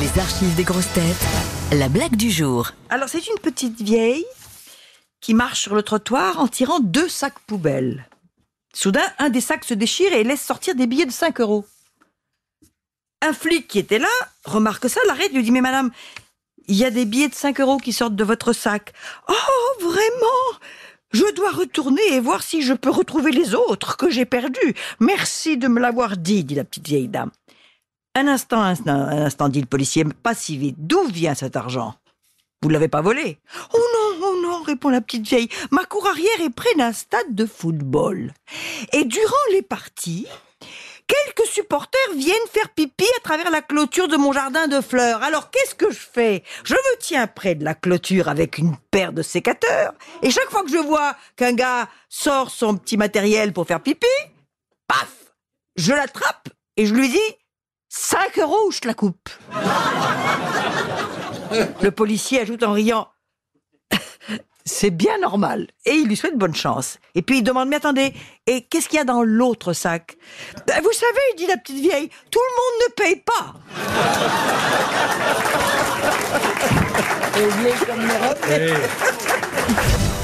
Les archives des grosses têtes. La blague du jour. Alors, c'est une petite vieille qui marche sur le trottoir en tirant deux sacs poubelles. Soudain, un des sacs se déchire et laisse sortir des billets de 5 euros. Un flic qui était là remarque ça, l'arrête, lui dit Mais madame, il y a des billets de 5 euros qui sortent de votre sac. Oh, vraiment? Je dois retourner et voir si je peux retrouver les autres que j'ai perdus. Merci de me l'avoir dit, dit la petite vieille dame. Un instant, un instant, un instant, dit le policier, pas si vite. D'où vient cet argent? Vous ne l'avez pas volé? Oh non, oh non, répond la petite vieille. Ma cour arrière est près d'un stade de football. Et durant les parties, quelques supporters viennent faire pipi à travers la clôture de mon jardin de fleurs. Alors qu'est-ce que je fais? Je me tiens près de la clôture avec une paire de sécateurs. Et chaque fois que je vois qu'un gars sort son petit matériel pour faire pipi, paf Je l'attrape et je lui dis 5 euros ou je te la coupe? Le policier ajoute en riant C'est bien normal. Et il lui souhaite bonne chance. Et puis il demande Mais attendez, et qu'est-ce qu'il y a dans l'autre sac? Ben, Vous savez, dit la petite vieille, tout le monde ne paye pas. Et vieille comme les robes.